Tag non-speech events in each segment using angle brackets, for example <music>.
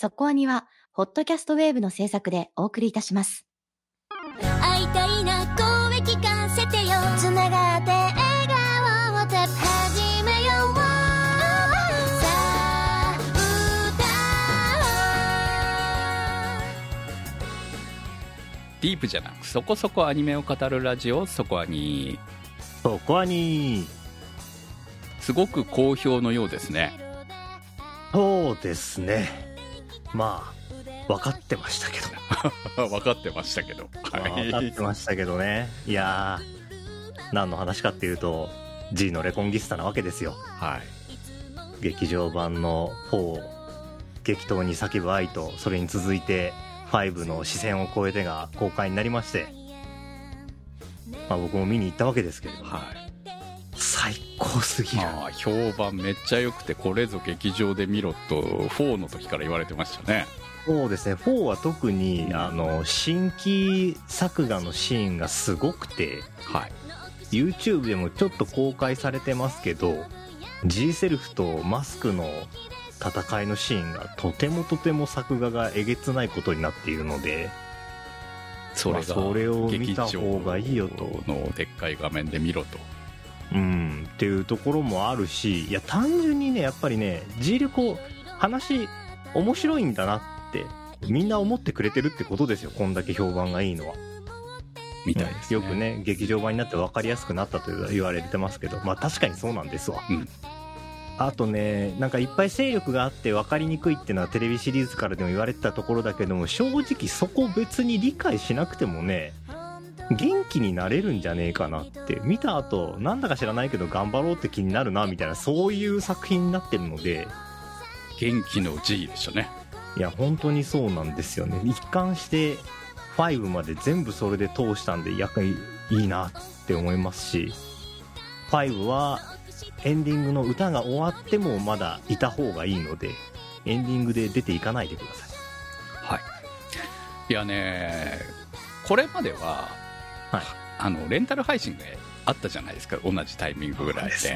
そこアニは、ホットキャストウェーブの制作でお送りいたします。会いたいな声聞かせてよ。つながって笑顔をて始めよう。さあディープじゃなくそこそこアニメを語るラジオそこアニそこはに、すごく好評のようですね。そうですね。まあ、分かってましたけど。<laughs> 分かってましたけどまあ分かってましたけどね。いやー、何の話かっていうと、G のレコンギスタなわけですよ。はい劇場版の4、激闘に叫ぶ愛と、それに続いて、5の視線を超えてが公開になりまして、まあ僕も見に行ったわけですけれども、はい最高すぎる。まあ評判めっちゃ良くてこれぞ劇場で見ろと4の時から言われてましたね。そうですね、4は特に、あの、新規作画のシーンがすごくて、はい。YouTube でもちょっと公開されてますけど G セルフとマスクの戦いのシーンがとてもとても作画がえげつないことになっているのでそれそれを見た劇場方がいいよと。のでっかい画面で見ろとうんっていうところもあるしいや単純にねやっぱりね G レコ話面白いんだなってみんな思ってくれてるってことですよこんだけ評判がいいのは。みたいですね。よくね劇場版になって分かりやすくなったと言われてますけどまあ確かにそうなんですわ、うん。あとねなんかいっぱい勢力があって分かりにくいっていうのはテレビシリーズからでも言われてたところだけども正直そこ別に理解しなくてもね元気になれるんじゃねえかなって。見た後なんだか知らないけど頑張ろうって気になるなみたいなそういう作品になってるので。元気の G でしたね。いや本当にそうなんですよね。一貫して5まで全部それで通したんでやっぱりいいなって思いますし。5はエンディングの歌が終わってもまだいた方がいいのでエンディングで出ていかないでください。はい。いやねこれまでは、はい。あのレンタル配信があったじゃないですか。同じタイミングぐらいで。です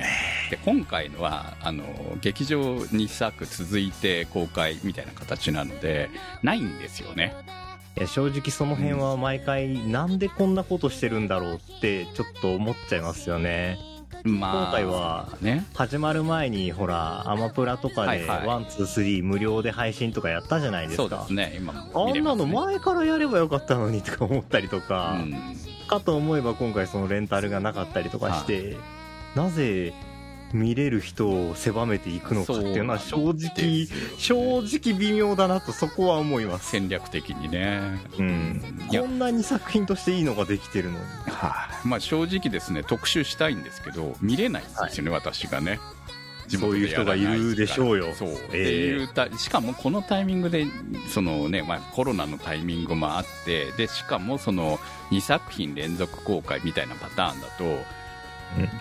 で今回のはあの劇場2作続いて公開みたいな形なのでないんですよね。いや正直その辺は毎回なんでこんなことしてるんだろうってちょっと思っちゃいますよね。まあ今回はね。始まる前にほらアマプラとかで one two three 無料で配信とかやったじゃないですか。そうですね今もあんなの前からやればよかったのにとか思ったりとか、うんかと思えば今回そのレンタルがなかったりとかして、なぜ見れる人を狭めていくのかっていうのは正直、正直微妙だなとそこは思います。戦略的にね。うん。こんなに作品としていいのができてるのに。はい。まあ正直ですね特集したいんですけど見れないんですよね、私がねそういう人がいるでしょうよ。そう、ええ。っていうたしかもこのタイミングでそのね、まあ、コロナのタイミングもあってでしかもその2作品連続公開みたいなパターンだと、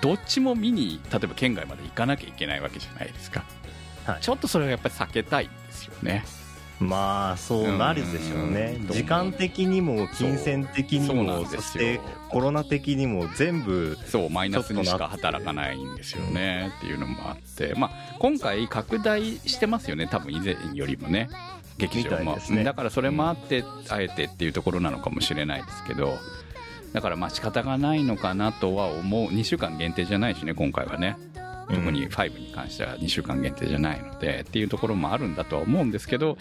どっちも見に例えば県外まで行かなきゃいけないわけじゃないですか、はい。ちょっとそれはやっぱり避けたいんですよねまあ、そうなるでしょうね。うん。時間的にも、金銭的にも、そしてコロナ的にも全部、そうマイナスにしか働かないんですよね。って。いうのもあって、まあ、今回拡大してますよね。多分以前よりもね。劇場も、ね。だからそれもあって、あえてっていうところなのかもしれないですけど。だからまあ仕方がないのかなとは思う。2週間限定じゃないしね今回はね特に5に関しては2週間限定じゃないのでっていうところもあるんだとは思うんですけど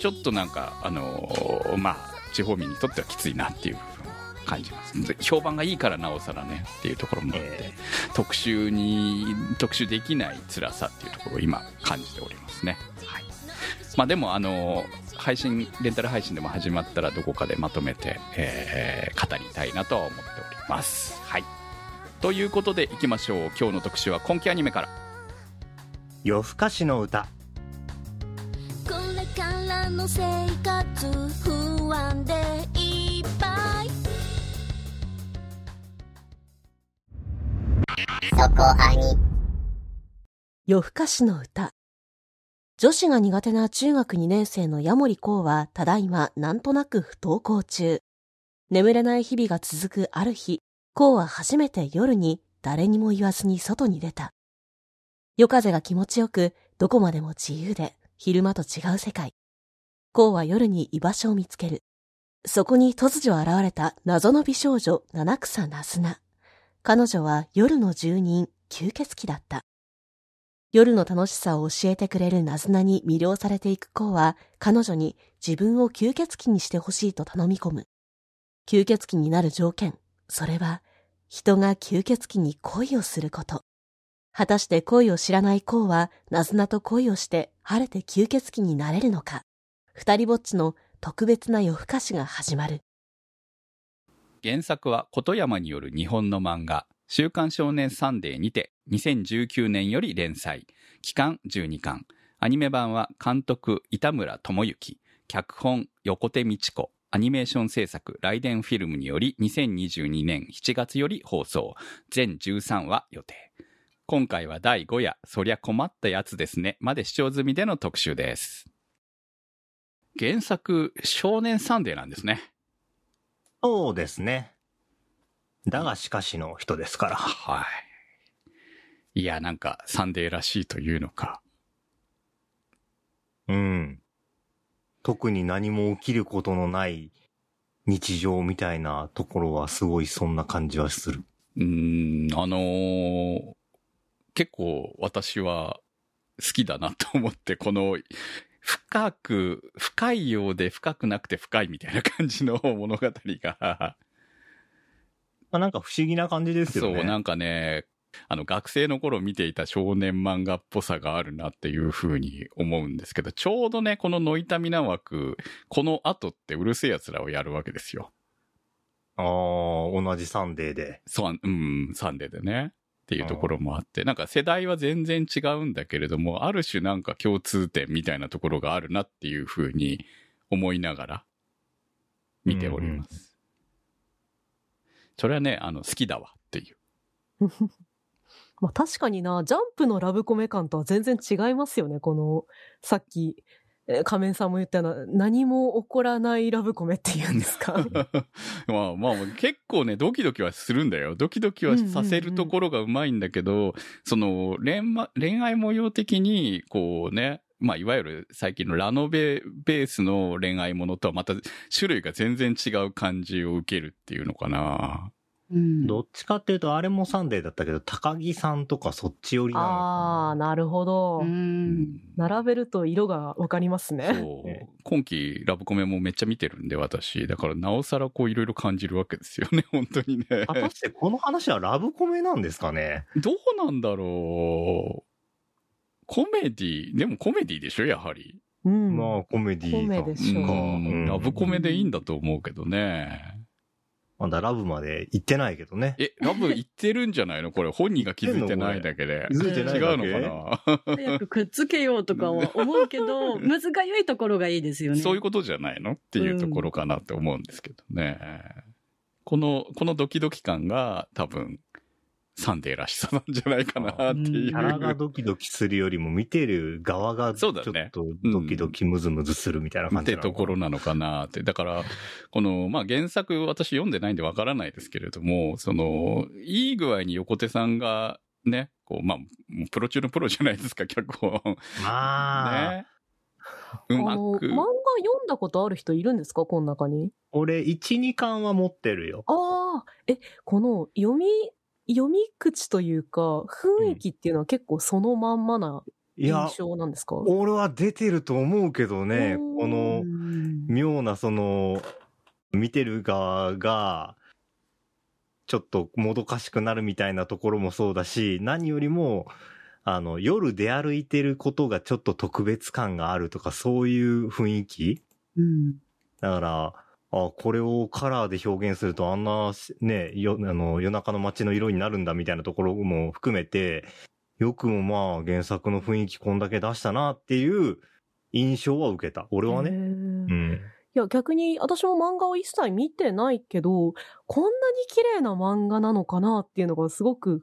ちょっとなんかあのーまあ地方民にとってはきついなっていう部分を感じます。で評判がいいからなおさらねっていうところもあって、え特集に特集できない辛さっていうところを今感じておりますね、はい。まあ、でもあの配信レンタル配信でも始まったらどこかでまとめて、えー語りたいなとは思っております。はいということでいきましょう今日の特集は今期アニメから夜更かしの歌。これからの生活不安でいっぱい夜更かしの歌。女子が苦手な中学2年生のヤモリコウはただいまなんとなく不登校中。眠れない日々が続くある日、コウは初めて夜に誰にも言わずに外に出た。夜風が気持ちよく、どこまでも自由で、昼間と違う世界。コウは夜に居場所を見つける。そこに突如現れた謎の美少女、七草ナズナ。彼女は夜の住人、吸血鬼だった。夜の楽しさを教えてくれるナズナに魅了されていくコウは、彼女に自分を吸血鬼にしてほしいと頼み込む。吸血鬼になる条件、それは、人が吸血鬼に恋をすること。果たして恋を知らないコウは、ナズナと恋をして、晴れて吸血鬼になれるのか。二人ぼっちの特別な夜更かしが始まる。原作は琴山による日本の漫画、週刊少年サンデーにて2019年より連載、期間12巻。アニメ版は監督板村智之、脚本横手道子、アニメーション制作ライデンフィルムにより2022年7月より放送、全13話予定。今回は第5夜、そりゃ困ったやつですね、まで視聴済みでの特集です。原作、少年サンデーなんですね。そうですね。だがしかしの人ですから。はい。いや、なんか、サンデーらしいというのか。うん。特に何も起きることのない日常みたいなところはすごいそんな感じはする。うーん、あのー結構私は好きだなと思って、この、深く、深いようで深くなくて深いみたいな感じの物語が、まあ、なんか不思議な感じですよね。そう、なんかね、あの、学生の頃見ていた少年漫画っぽさがあるなっていうふうに思うんですけど、ちょうどね、このノイタミナ枠、この後ってうるせえ奴らをやるわけですよ。ああ、同じサンデーで。そう、うん、サンデーでね。っていうところもあって、なんか世代は全然違うんだけれども、ある種なんか共通点みたいなところがあるなっていうふうに思いながら見ております。それはね、あの、好きだわっていう。<laughs> まあ確かにな、ジャンプのラブコメ感とは全然違いますよね、この、さっき、仮面さんも言ったような、何も起こらないラブコメっていうんですか。<laughs> まあまあ結構ね、ドキドキはするんだよ。ドキドキはさせるところがうまいんだけど、その恋、恋愛模様的に、こうね、まあいわゆる最近のラノベベースの恋愛ものとはまた種類が全然違う感じを受けるっていうのかな。うんどっちかっていうと、あれもサンデーだったけど、高木さんとかそっち寄りなのかああ、なるほど。うん並べると色がわかりますね。そうね。今期ラブコメもめっちゃ見てるんで、私。だからなおさらこういろいろ感じるわけですよね、本当にね。果たしてこの話はラブコメなんですかね？どうなんだろう。コメディ、でもコメディでしょ、やはり。うん。まあ、コメディコメでしょううんうんラブコメでいいんだと思うけどね。まだラブまで行ってないけどね。え、ラブ言ってるんじゃないの？これ本人が気づいてないだけで。気づいてない違だけ？うのか早くくっつけようとかは思うけど、むずがゆいところがいいですよなね。そういうことじゃないの？っていうところかなって思うんですけどね。この、このドキドキ感が多分、サンデーらしさなんじゃないかなっていう。キャラがドキドキするよりも見てる側がちょっとドキドキムズムズするみたいな感ってじなのかなところなのかなって。だから、この、まあ、原作私読んでないんでわからないですけれども、その、いい具合に横手さんが、ね、こう、まあ、プロ中のプロじゃないですか、脚本。まあ、ね。うまあの、く。漫画読んだことある人いるんですか？この中に。俺、1、2巻は持ってるよ。ああ、え、この読み、読み口というか、雰囲気っていうのは結構そのまんまな印、象なんですか？俺は出てると思うけどね、このう、ん。妙なその、見てる側が、ちょっともどかしくなるみたいなところもそうだし、何よりも、あの、夜出歩いてることがちょっと特別感があるとか、そういう雰囲気。うん。だから、あ、これをカラーで表現するとあんな、ね、よ、あの、夜中の街の色になるんだみたいなところも含めて、よくもまあ原作の雰囲気こんだけ出したなっていう印象は受けた。俺はね。うん。いや、逆に私も漫画を一切見てないけど、こんなに綺麗な漫画なのかなっていうのがすごく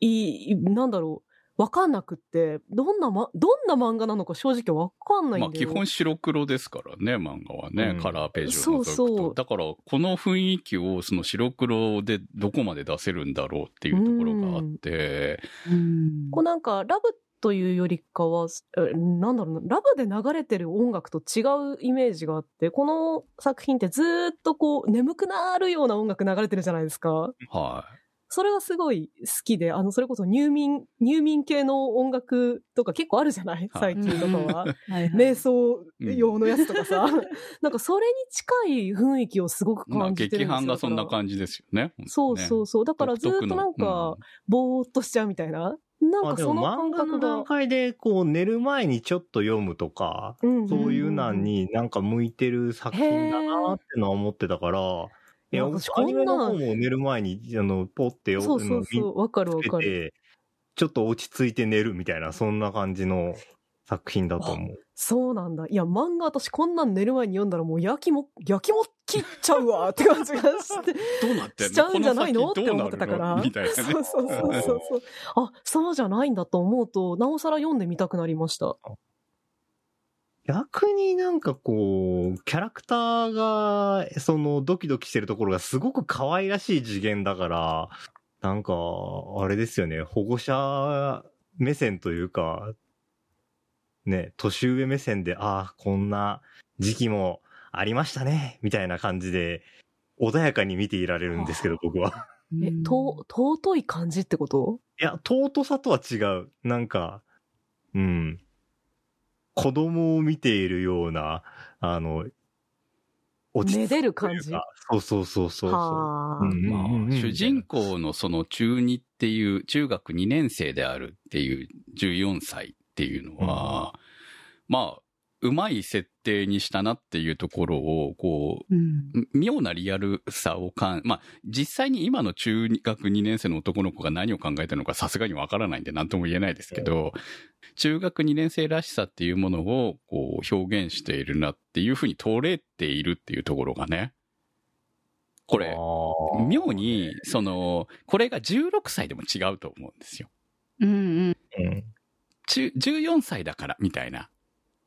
いい、なんだろう、わかんなくって、どんなま、どんな漫画なのか正直わかんないまあんだよ。基本白黒ですからね、漫画はね。うんカラーページを除くと。そうそうだから、この雰囲気をその白黒でどこまで出せるんだろうっていうところがあって、うんこうなんか、ラブっというよりかは、えなんだろうな、ラブで流れてる音楽と違うイメージがあって、この作品ってずーっとこう、眠くなるような音楽流れてるじゃないですか。はそれがすごい好きで、あの、それこそ入眠、入眠系の音楽とか結構あるじゃない？最近とかは。<laughs> 瞑想用のやつとかさ。<laughs> なんかそれに近い雰囲気をすごく感じてるんですよ。劇伴がそんなじ。感じですよね。そうそうそう。だからずっとなんか、ぼーっとしちゃうみたいな。なんかその感漫画の覚が。段階でこう寝る前にちょっと読むとか、うんそういうなんになんか向いてる作品だなってのは思ってたから、いや、私アニメのこんな方も寝る前に、あの、ポってそうそうそう。わかるわつけかる。て、ちょっと落ち着いて寝るみたいな、そんな感じの作品だと思う。そうなんだ。いや、漫画私こんなん寝る前に読んだらもう焼きも、焼きも切っちゃうわ <laughs> って感じがして。どうなってんの？しちゃうんじゃないの？って思ってたから。みたいなね。<laughs> そうそうそうそうそう。あ、そうじゃないんだと思うと、なおさら読んでみたくなりました。逆になんかこう、キャラクターが、そのドキドキしてるところがすごく可愛らしい次元だから、なんか、あれですよね、保護者目線というか、ね、年上目線で、ああ、こんな時期もありましたね、みたいな感じで、穏やかに見ていられるんですけど、僕は。え、と、尊い感じってこと？いや、尊さとは違う。なんか、うん。子供を見ているような、あの、落ち着でる感じ？そうそうそうそう主人公のその中2っていう、中学2年生であるっていう14歳っていうのは、まあ、うまい設定にしたなっていうところを、こうん。う、妙なリアルさをかん、まあ、実際に今の中学2年生の男の子が何を考えたのかさすがにわからないんで何とも言えないですけど、中学2年生らしさっていうものをこう表現しているなっていうふうに取れているっていうところがね、これ、妙に、その、これが16歳でも違うと思うんですよ。うんうんうん中14歳だから、みたいな。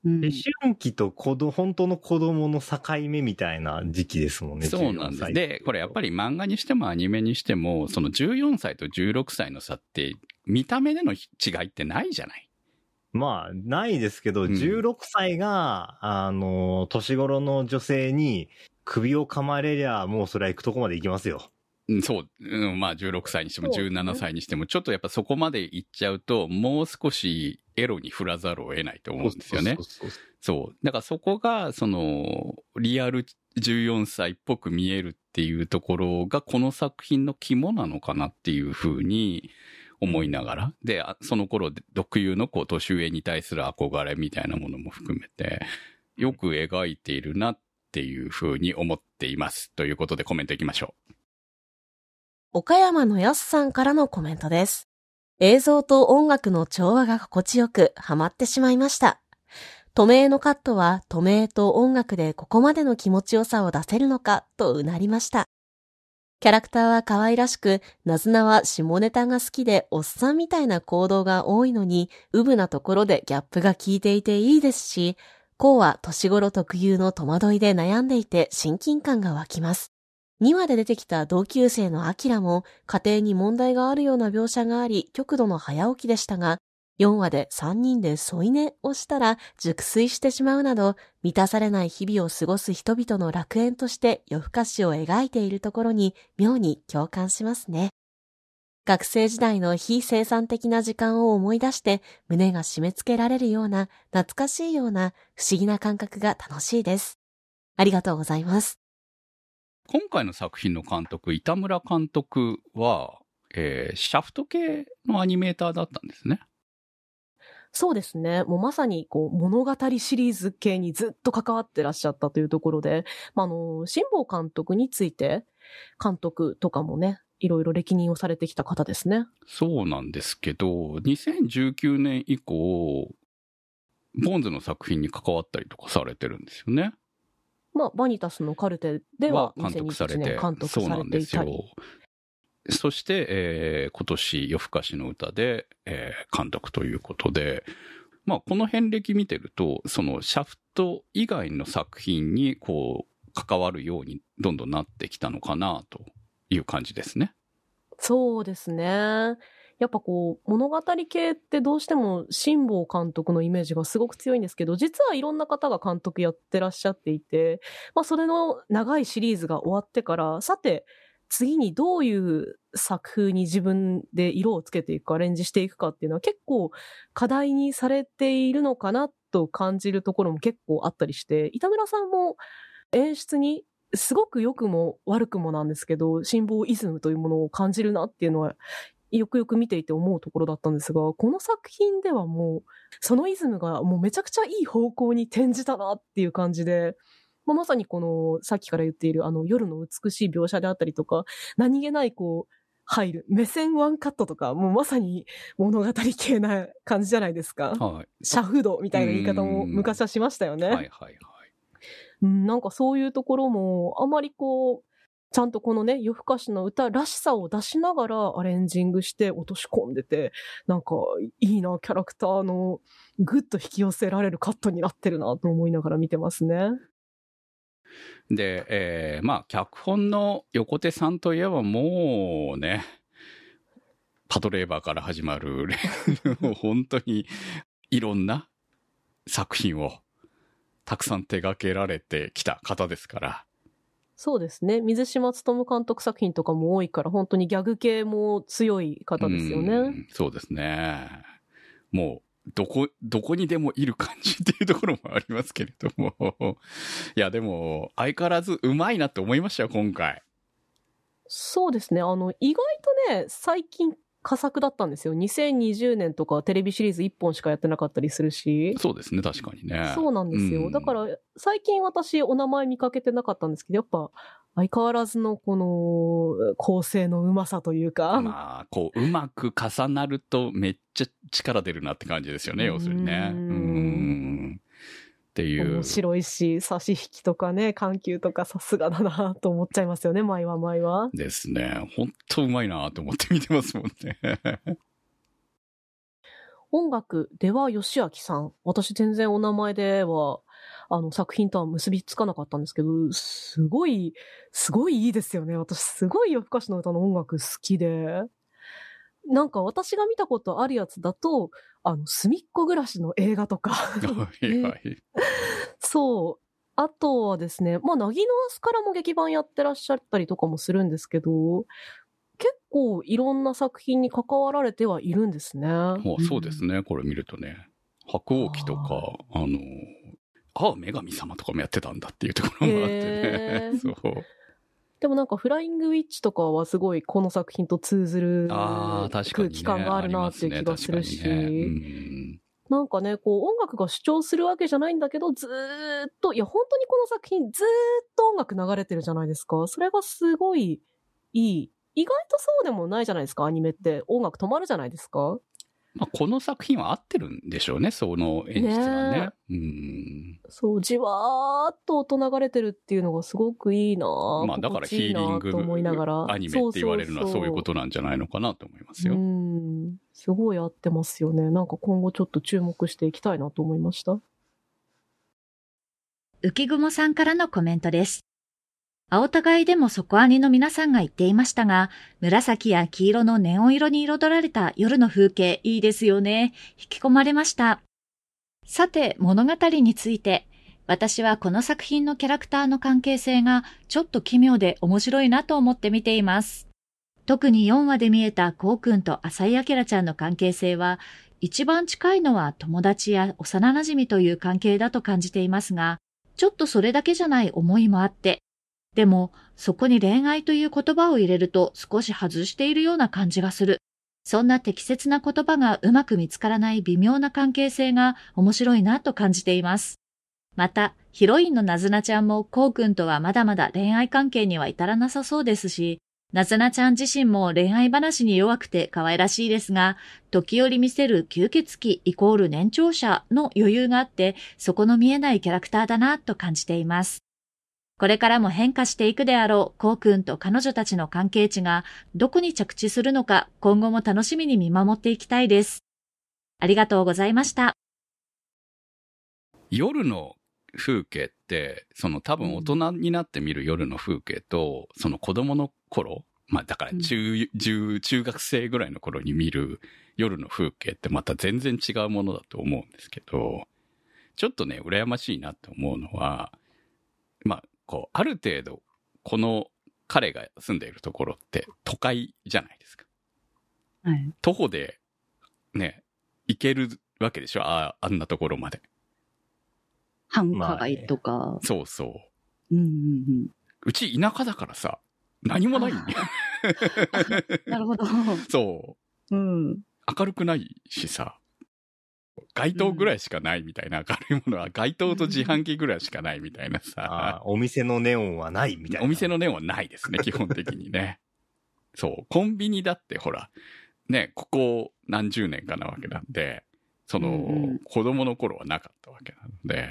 うん。思春期と子供、本当の子供の境目みたいな時期ですもんね。そうなんです。14歳で、これやっぱり漫画にしてもアニメにしても、その14歳と16歳の差って、見た目での違いってないじゃない？まあ、ないですけど、うん16歳が、あの、年頃の女性に首を噛まれりゃ、もうそれは行くとこまで行きますよ。うんそう、うん、まあ16歳にしてもそうですね17歳にしても、ちょっとやっぱそこまで行っちゃうと、もう少しエロに振らざるを得ないと思うんですよねそう。だからそこが、その、リアル14歳っぽく見えるっていうところが、この作品の肝なのかなっていうふうに思いながら。で、あその頃で特有のこう、年上に対する憧れみたいなものも含めて、よく描いているなっていうふうに思っています。ということでコメントいきましょ岡山のやすさんからのコメントです。映像と音楽の調和が心地よくハマってしまいました。トメイのカットはトメイと音楽でここまでの気持ちよさを出せるのかとうなりました。キャラクターは可愛らしく、なずなは下ネタが好きでおっさんみたいな行動が多いのに、うぶなところでギャップが効いていていいですし、こうは年頃特有の戸惑いで悩んでいて親近感が湧きます。2話で出てきた同級生のアキラも家庭に問題があるような描写があり極度の早起きでしたが、4話で3人で添い寝をしたら熟睡してしまうなど、満たされない日々を過ごす人々の楽園として夜更かしを描いているところに妙に共感しますね。学生時代の非生産的な時間を思い出して胸が締め付けられるような懐かしいような不思議な感覚が楽しいです。ありがとうございます。う。今回の作品の監督、板村監督は、えーシャフト系のアニメーターだったんですね。そうですね。もうまさにこう物語シリーズ系にずっと関わってらっしゃったというところで、まあ、あの、辛坊監督について、監督とかもね、いろいろ歴任をされてきた方ですね。そうなんですけど、2019年以降、ボンズの作品に関わったりとかされてるんですよね。まあ、バニタスのカルテではは監督され2021て年監督されていたり。。そして、えー今年夜更かしの歌で、えー監督ということで、まあこの遍歴見てると、そのシャフト以外の作品にこう関わるようにどんどんなってきたのかなという感じですね。そうですね。やっぱこう、物語系ってどうしても辛坊監督のイメージがすごく強いんですけど、実はいろんな方が監督やってらっしゃっていて、まあそれの長いシリーズが終わってから、さて、次にどういう作風に自分で色をつけていくか、アレンジしていくかっていうのは結構課題にされているのかなと感じるところも結構あったりして、板村さんも演出にすごく良くも悪くもなんですけど、辛抱イズムというものを感じるなっていうのは、よくよく見ていて思うところだったんですが、この作品ではもう、そのイズムがもうめちゃくちゃいい方向に転じたなっていう感じで、まあ、まさにこの、さっきから言っているあの夜の美しい描写であったりとか、何気ないこう、入る、目線ワンカットとか、もうまさに物語系な感じじゃないですか。はい。シャフドみたいな言い方も昔はしましたよね。はいはいはい。うん、なんかそういうところも、あまりこう、ちゃんとこのね、夜更かしの歌らしさを出しながらアレンジングして落とし込んでて、なんかいいな、キャラクターのぐっと引き寄せられるカットになってるなと思いながら見てますね。で、えーまあ、脚本の横手さんといえばもうね、パトレーバーから始まる、本当にいろんな作品をたくさん手掛けられてきた方ですから。そうですね。水島努監督作品とかも多いから、本当にギャグ系も強い方ですようね。んそうですね。もう、どこ、どこにでもいる感じっていうところもありますけれども。<laughs> いや、でも、相変わらずうまいなって思いましたよ、今回。そうですね。あの、意外とね、最近佳作だったんですよ。2020年とかテレビシリーズ1本しかやってなかったりするし。そうですね、確かにね。そうなんですよ。うんだから、最近私お名前見かけてなかったんですけど、やっぱ、相変わらずのこの構成のうまさというか、まあ、こう、うまく重なるとめっちゃ力出るなって感じですよね、要するにね。うん。っていう面。白いし、差し引きとかね、緩急とかさすがだなと思っちゃいますよね、毎は毎は。ですね。ほんとうまいなと思って見てますもんね。<laughs> 音楽では吉明さん。私全然お名前では、あの作品とは結びつかなかったんですけど、すごい、すごいいいですよね。私すごい夜更かしの歌の音楽好きで。なんか私が見たことあるやつだと、あの、すみっこ暮らしの映画とか。はいはい。<laughs> そう。あとはですね、まあ、なぎのアスからも劇版やってらっしゃったりとかもするんですけど、結構いろんな作品に関わられてはいるんですね。もうそうですね、これ見るとね。白鸚記とか、あの、ああ、女神様とかもやってたんだっていうところもあって。ね <laughs> そう。でもなんかフライングウィッチとかはすごいこの作品と通ずる。空気感があるなっていう気がするし、なんかね、こう音楽が主張するわけじゃないんだけど、ずーっと、いや本当にこの作品ずーっと音楽流れてるじゃないですか。それがすごいいい。意外とそうでもないじゃないですか、アニメって。音楽止まるじゃないですか。まあ、この作品は合ってるんでしょうね、その演出はね。ねうん。そう、じわーっと音流れてるっていうのがすごくいいなぁまあだからヒーリングと思いながらアニメって言われるのはそういうことなんじゃないのかなと思いますよ。うん。すごい合ってますよね。なんか今後ちょっと注目していきたいなと思いました。浮雲さんからのコメントです。青互いでも底アニの皆さんが言っていましたが、紫や黄色のネオン色に彩られた夜の風景いいですよね。引き込まれました。さて、物語について。私はこの作品のキャラクターの関係性がちょっと奇妙で面白いなと思って見ています。特に4話で見えたこうくんと浅井明ちゃんの関係性は、一番近いのは友達や幼馴染という関係だと感じていますが、ちょっとそれだけじゃない思いもあって、でも、そこに恋愛という言葉を入れると少し外しているような感じがする。そんな適切な言葉がうまく見つからない微妙な関係性が面白いなと感じています。また、ヒロインのなずなちゃんもこうくんとはまだまだ恋愛関係には至らなさそうですし、なずなちゃん自身も恋愛話に弱くて可愛らしいですが、時折見せる吸血鬼イコール年長者の余裕があって、そこの見えないキャラクターだなと感じています。これからも変化していくであろう、こうくんと彼女たちの関係値がどこに着地するのか、今後も楽しみに見守っていきたいです。ありがとうございました。夜の風景って、その多分大人になって見る夜の風景と、その子供の頃まあだから中、中、中学生ぐらいの頃に見る夜の風景ってまた全然違うものだと思うんですけど、ちょっとね、羨ましいなって思うのは、まあ、こう、ある程度、この彼が住んでいるところって都会じゃないですか。はい。徒歩で、ね、行けるわけでしょ？ああんなところまで。繁華街とか。そうそう。うんうんうん。うち田舎だからさ、何もないんだよ。なるほど。<laughs> そう。うん。明るくないしさ、街灯ぐらいしかないみたいな、明るいものは街灯と自販機ぐらいしかないみたいなあさ、お店のネオンはないみたいな。お店のネオンはないですね、基本的にね。そう、コンビニだってほら、ね、ここ何十年かなわけなんで、その、うんうん子供の頃はなかったわけなので、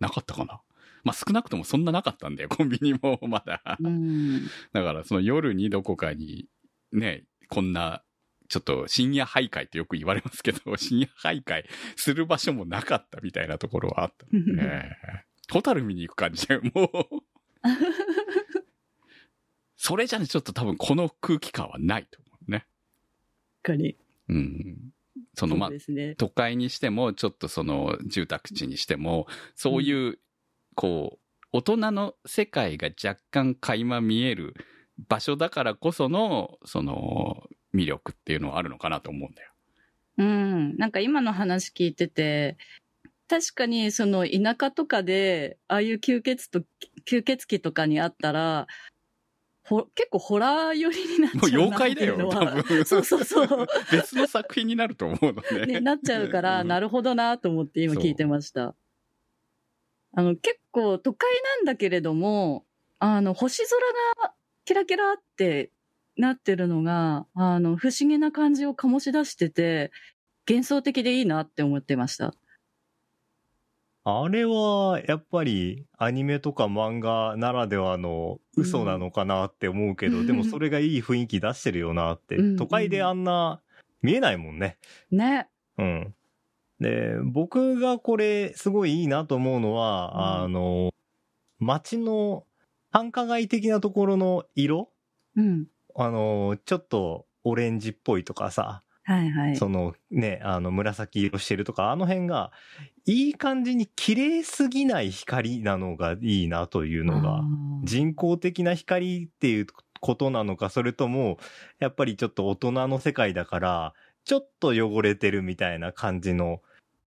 なかったかな？まあ少なくともそんななかったんだよ、コンビニもまだ。うん。だからその夜にどこかにね、こんな、ちょっと深夜徘徊ってよく言われますけど、<laughs> 深夜徘徊する場所もなかったみたいなところはあったので、ホタル見に行く感じでもう、<laughs> それじゃね、ちょっと多分この空気感はないと思うね。確かに。うん。そのまあね。都会にしても、ちょっとその住宅地にしても、そういう、こう、大人の世界が若干垣間見える場所だからこその、その、魅力っていうのはあるのかなと思うんだよ。うん。なんか今の話聞いてて、確かにその田舎とかで、ああいう吸血と、吸血鬼とかにあったら、ほ結構ホラー寄りになっちゃうう妖怪だよ多分 <laughs> そうそうそう。別の作品になると思うのね。ね、なっちゃうから、なるほどなと思って今聞いてました。あの、結構都会なんだけれども、あの、星空がキラキラってなってるのが、あの、不思議な感じを醸し出してて、幻想的でいいなって思ってました。あれは、やっぱり、アニメとか漫画ならではの嘘なのかなって思うけど、うんでもそれがいい雰囲気出してるよなって。うん都会であんな、見えないもんね。ね。うん。で、僕がこれ、すごいいいなと思うのは、うんあの、街の繁華街的なところの色うん。あの、ちょっとオレンジっぽいとかさ、はいはい。そのね、あの紫色してるとか、あの辺が、いい感じに綺麗すぎない光なのがいいなというのが人工的な光っていうことなのか、それとも、やっぱりちょっと大人の世界だから、ちょっと汚れてるみたいな感じの、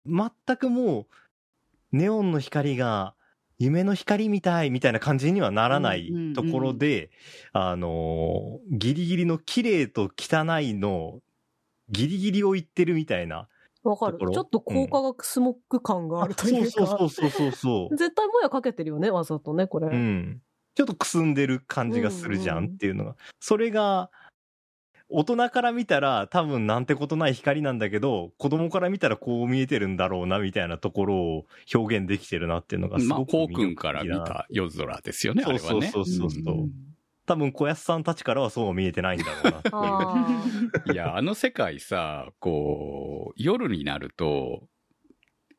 全くもう、ネオンの光が、夢の光みたいみたいな感じにはならないうんうんうんところで、あのーギリギリの綺麗と汚いの、ギリギリを言ってるみたいな。わかるちょっと高化学スモック感があるというか。そうそうそうそうそう。絶対もやかけてるよね、わざとね、これ。うん。ちょっとくすんでる感じがするじゃうんうんんっていうのが。それが、大人から見たら多分なんてことない光なんだけど、子供から見たらこう見えてるんだろうなみたいなところを表現できてるなっていうのがすまあ、ごくこうくんから見た夜空ですよね、あれはね。そうそうそうそう。うん多分小安さんたちからはそうは見えてないんだろうなっていう。<laughs> あいや、あの世界さ、こう、夜になると、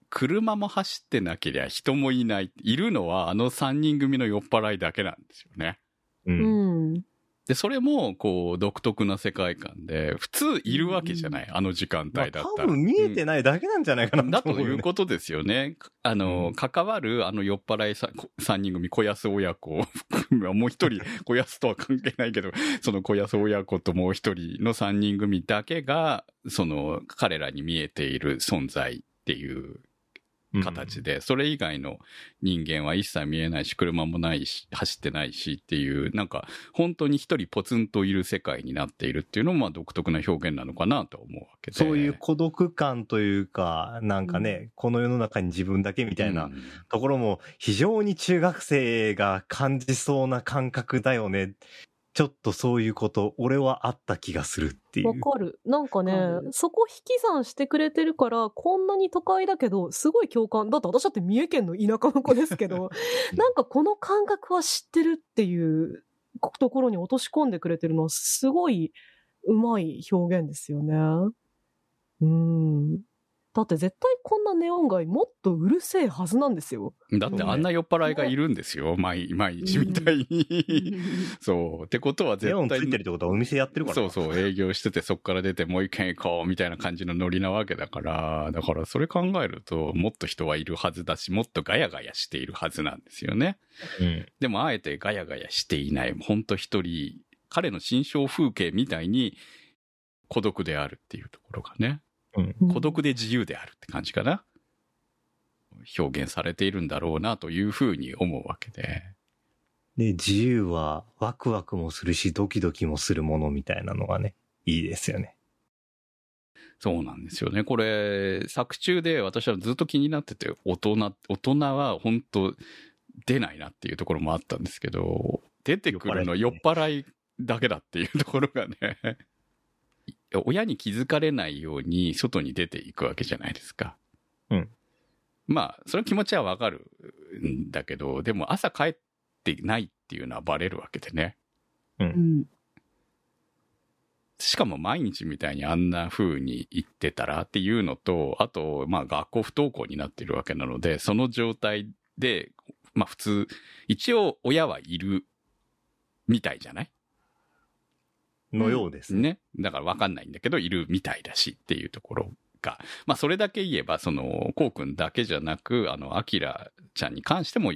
車も走ってなけりゃ人もいない。いるのはあの3人組の酔っ払いだけなんですよね。う。ん。で、それも、こう、独特な世界観で、普通いるわけじゃない、あの時間帯まあだったら。多分見えてい、ないだけなんじゃないかなだと。いうことですよね。あの、うん関わる、あの、酔っ払いさ3人組、小安親子を含め、もう一人、<laughs> 小安とは関係ないけど、その小安親子ともう一人の3人組だけが、その、彼らに見えている存在っていう形で、それ以外の人間は一切見えないし、車もないし、走ってないしっていう、なんか、本当に一人ポツンといる世界になっているっていうのも、まあ独特な表現なのかなと思うわけで。そういう孤独感というか、なんかね、この世の中に自分だけみたいなうんところも非常に中学生が感じそうな感覚だよね。ちょっとそういうこと、俺はあった気がするっていう。わかる。なんかねそこ引き算してくれてるから、こんなに都会だけど、すごい共感。だって私だって三重県の田舎の子ですけど、<laughs> なんかこの感覚は知ってるっていうところに落とし込んでくれてるのは、すごいうまい表現ですよね。うん。だって絶対こんなネオン街もっとうるせえはずなんですよ。だってあんな酔っ払いがいるんですよ。毎毎日みたいに。<laughs> そう。ってことは絶ネオンつ対いてるってことはお店やってるから。そうそう、営業してて、そこから出てもう一軒行こうみたいな感じのノリなわけだから、だからそれ考えると、もっと人はいるはずだし、もっとガヤガヤしているはずなんですよね。うん。でもあえてガヤガヤしていない、ほんと一人、彼の心象風景みたいに孤独であるっていうところがね、うん。孤独で自由であるって感じかな。表現されているんだろうなというふうに思うわけで。で、自由はワクワクもするし、ドキドキもするものみたいなのがね、いいですよね。そうなんですよね。これ、作中で私はずっと気になってて、大人、大人は本当出ないなっていうところもあったんですけど、出てくるの酔っ払いだけだっていうところがね、親に気づかれないように外に出ていくわけじゃないですか。うん。まあ、その気持ちはわかるんだけど、でも朝帰ってないっていうのはバレるわけでね。うん。しかも毎日みたいにあんな風に言ってたらっていうのと、あと、まあ学校不登校になってるわけなので、その状態で、まあ普通、一応親はいるみたいじゃない？のようですね。ね。だからわかんないんだけど、いるみたいだしっていうところが。まあそれだけ言えば、その、こうくんだけじゃなく、あの、アキラちゃんに関しても、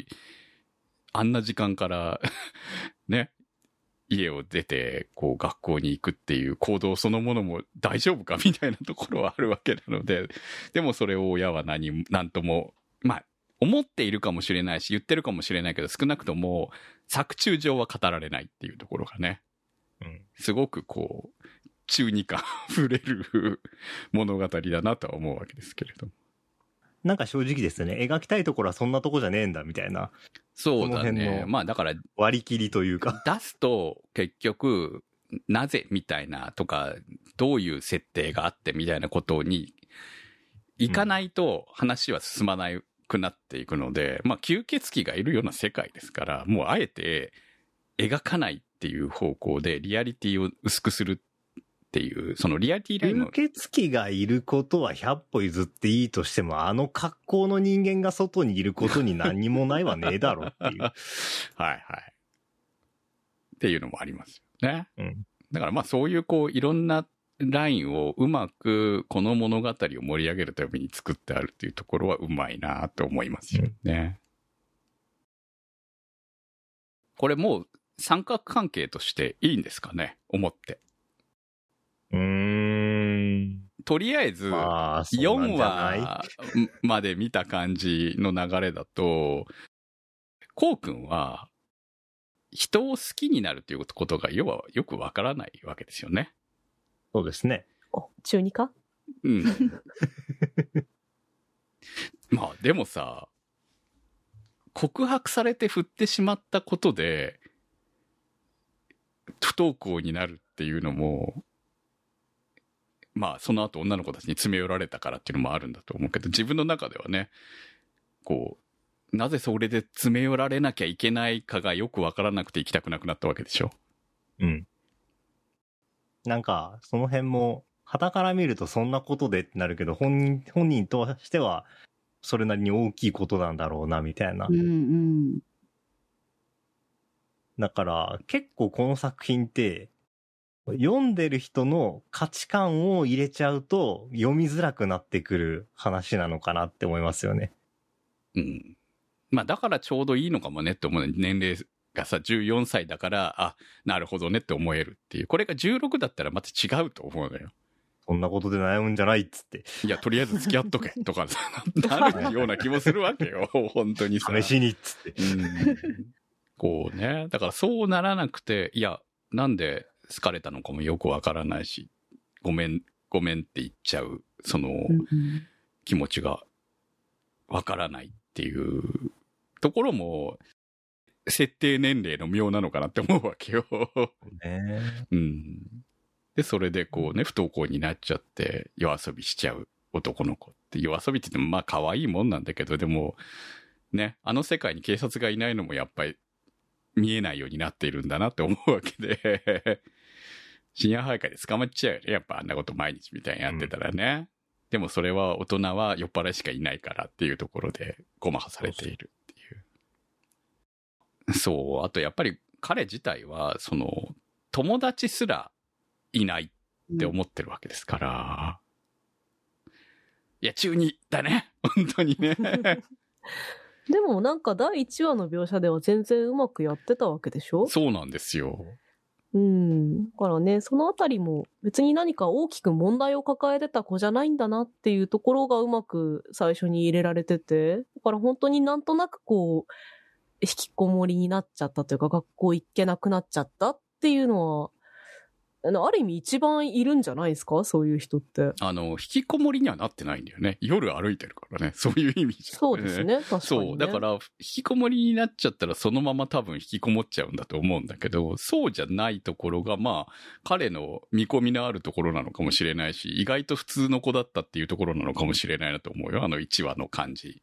あんな時間から、<laughs> ね、家を出て、こう、学校に行くっていう行動そのものも大丈夫かみたいなところはあるわけなので、でもそれを親は何、なんとも、まあ、思っているかもしれないし、言ってるかもしれないけど、少なくとも、作中上は語られないっていうところがね、うん。すごくこう、中二感 <laughs> 触れる物語だなとは思うわけですけれども。なんか正直ですね、描きたいところはそんなとこじゃねえんだ、みたいなそうだこの辺ね。のまあだから、割り切りというか。出すと結局、なぜみたいなとか、どういう設定があってみたいなことに、いかないと話は進まなくなっていくので、まあ吸血鬼がいるような世界ですから、もうあえて描かないっていう方向でリアリティを薄くするっていう、そのリアリティラインも吸血鬼がいることは100歩譲っていいとしても、あの格好の人間が外にいることに何にもないはねえだろっていう。<laughs> はいはい。っていうのもありますよね。うんだからまあそういうこういろんなラインをうまくこの物語を盛り上げるために作ってあるっていうところはうまいなと思いますよね。これもう三角関係としていいんですかね？思って。うーん。とりあえず、まあ、そうなん4じゃない？話まで見た感じの流れだと、こうくんは、人を好きになるということが要はよくわからないわけですよね。そうですね。お、中二か？うん。<laughs> まあでもさ、告白されて振ってしまったことで、不登校になるっていうのも、まあその後女の子たちに詰め寄られたからっていうのもあるんだと思うけど、自分の中ではね、こう、なぜそれで詰め寄られなきゃいけないかがよくわからなくて行きたくなくなったわけでしょ。うん。なんか、その辺も、旗から見るとそんなことでってなるけど、本人、本人としては、それなりに大きいことなんだろうな、みたいなう。んうん。だから、結構この作品って、読んでる人の価値観を入れちゃうと、読みづらくなってくる話なのかなって思いますよね。うん。まあだからちょうどいいのかもねって思うね年齢がさ、14歳だから、あ、なるほどねって思えるっていう。これが16だったらまた違うと思うのよ。そんなことで悩むんじゃないっつって。いや、とりあえず付き合っとけとかさ、なるような気もするわけよ。本当にさ。試しにっつって。うん。こうね。だからそうならなくて、いや、なんで好かれたのかもよくわからないし、ごめん、ごめんって言っちゃう、その、気持ちがわからないっていうところも、設定年齢の妙なのかなって思うわけよ。ねうん。で、それでこうね、不登校になっちゃって、夜遊びしちゃう男の子って、夜遊びって言ってもまあ可愛いもんなんだけど、でも、ね、あの世界に警察がいないのもやっぱり見えないようになっているんだなって思うわけで、<laughs> 深夜徘徊で捕まっちゃうよね。やっぱあんなこと毎日みたいにやってたらね。でもそれは大人は酔っ払いしかいないからっていうところでごまかされているっていう。そう。あとやっぱり彼自体は、その、友達すらいないって思ってるわけですから。いや、中二だね。本当にね。<laughs> でもなんか第1話の描写では全然うまくやってたわけでしょ？そうなんですよ。うん。だからね、そのあたりも別に何か大きく問題を抱えてた子じゃないんだなっていうところがうまく最初に入れられてて、だから本当になんとなくこう、引きこもりになっちゃったというか学校行けなくなっちゃったっていうのは、あのある意味一番いるんじゃないですか？そういう人って。あの、引きこもりにはなってないんだよね。夜歩いてるからね。<laughs> そういう意味じゃ、そうです。ね、<laughs> 確かに、ね。そう。だから、引きこもりになっちゃったらそのまま多分引きこもっちゃうんだと思うんだけど、そうじゃないところが、まあ、彼の見込みのあるところなのかもしれないし、意外と普通の子だったっていうところなのかもしれないなと思うよ。あの1話の感じ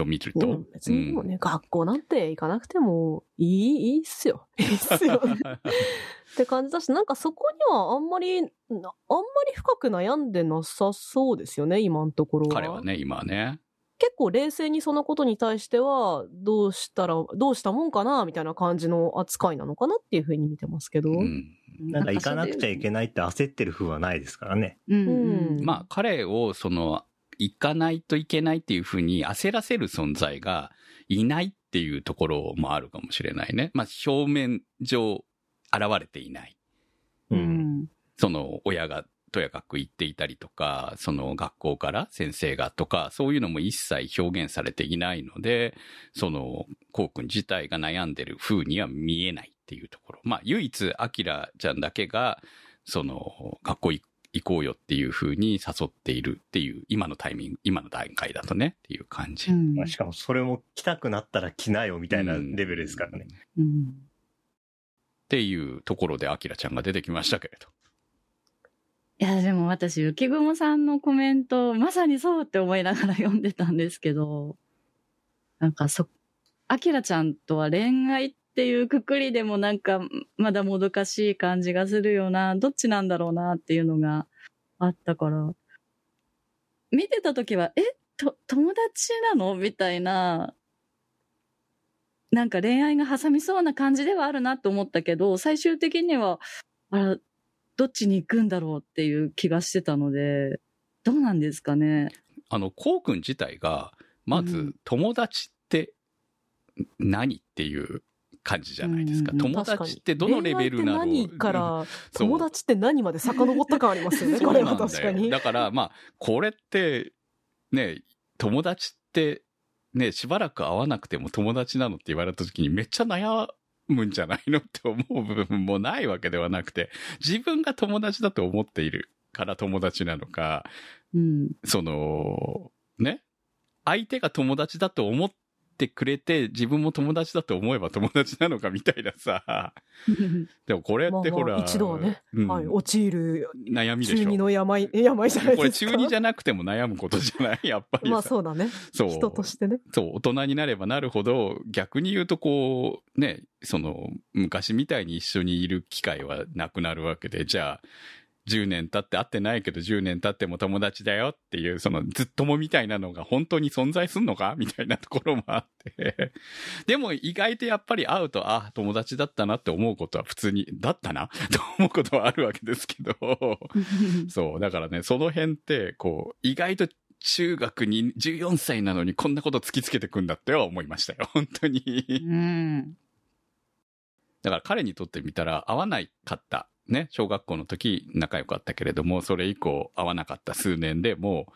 を見ると。うん、別にでもね、学校なんて行かなくてもいい、いいっすよ。<laughs> いいっすよ、ね。<laughs> って感じだし、なんかそこにはあんまり、なあんまり深く悩んでなさそうですよね、今のところは。彼はね、今はね。結構冷静にそのことに対しては、どうしたら、どうしたもんかな、みたいな感じの扱いなのかなっていうふうに見てますけど。うん。なんか行かなくちゃいけないって焦ってる風はないですからね。うんうんまあ、彼を、その、行かないといけないっていうふうに焦らせる存在がいないっていうところもあるかもしれないね。まあ、表面上、現れていない。う。うんん。その親がとやかく言っていたりとか、その学校から先生がとか、そういうのも一切表現されていないので、その、こうくん自体が悩んでる風には見えないっていうところ。まあ、唯一、アキラちゃんだけが、その、学校行行こうよっていう風に誘っているっていう、今のタイミング、今の段階だとねっていう感じ。うんまあしかもそれも来たくなったら来なよみたいなレベルですからね。うんっていうところで、アキラちゃんが出てきましたけれど。いや、でも私、浮雲さんのコメント、まさにそうって思いながら読んでたんですけど、なんかそ、アキラちゃんとは恋愛っていうくくりでもなんか、まだもどかしい感じがするよな、どっちなんだろうなっていうのがあったから、見てた時は、え、と、友達なの？みたいな、なんか恋愛が挟みそうな感じではあるなと思ったけど、最終的には、あら、どっちに行くんだろうっていう気がしてたので、どうなんですかね？あの、こうくん自体が、まずうん、友達って何っていう感じじゃないですか。友達ってどのレベルなの何から、<laughs> 友達って何まで遡った感ありますよね、これは。確かに。だから、まあ、これって、ね、友達って、ね、しばらく会わなくても友達なのって言われた時にめっちゃ悩むんじゃないのって思う部分もないわけではなくて、自分が友達だと思っているから友達なのか、うん。その、ね、相手が友達だと思ってくれて、自分も友達だと思えば <laughs> 友達なのかみたいなさ。でもこれってほら、まあまあ一度はね、うんはい、陥る悩みでしょ。中二の病、病じゃないこれ。中二じゃなくても悩むことじゃない？<laughs> やっぱりさ。まあそうだね。そう人としてね。そう、大人になればなるほど、逆に言うとこう、ね、その、昔みたいに一緒にいる機会はなくなるわけで、じゃあ、10年経って会ってないけど10年経っても友達だよっていう、そのずっともみたいなのが本当に存在すんのか？<laughs> みたいなところもあって。<laughs> でも意外とやっぱり会うと、あ、友達だったなって思うことは普通に、だったな？<laughs> と思うことはあるわけですけど。そう、だからね、その辺って、こう、意外と中学に14歳なのにこんなこと突きつけてくんだっては思いましたよ。本当に。うん。だから彼にとってみたら合わないかった。ね、小学校の時仲良かったけれども、それ以降合わなかった数年でもう、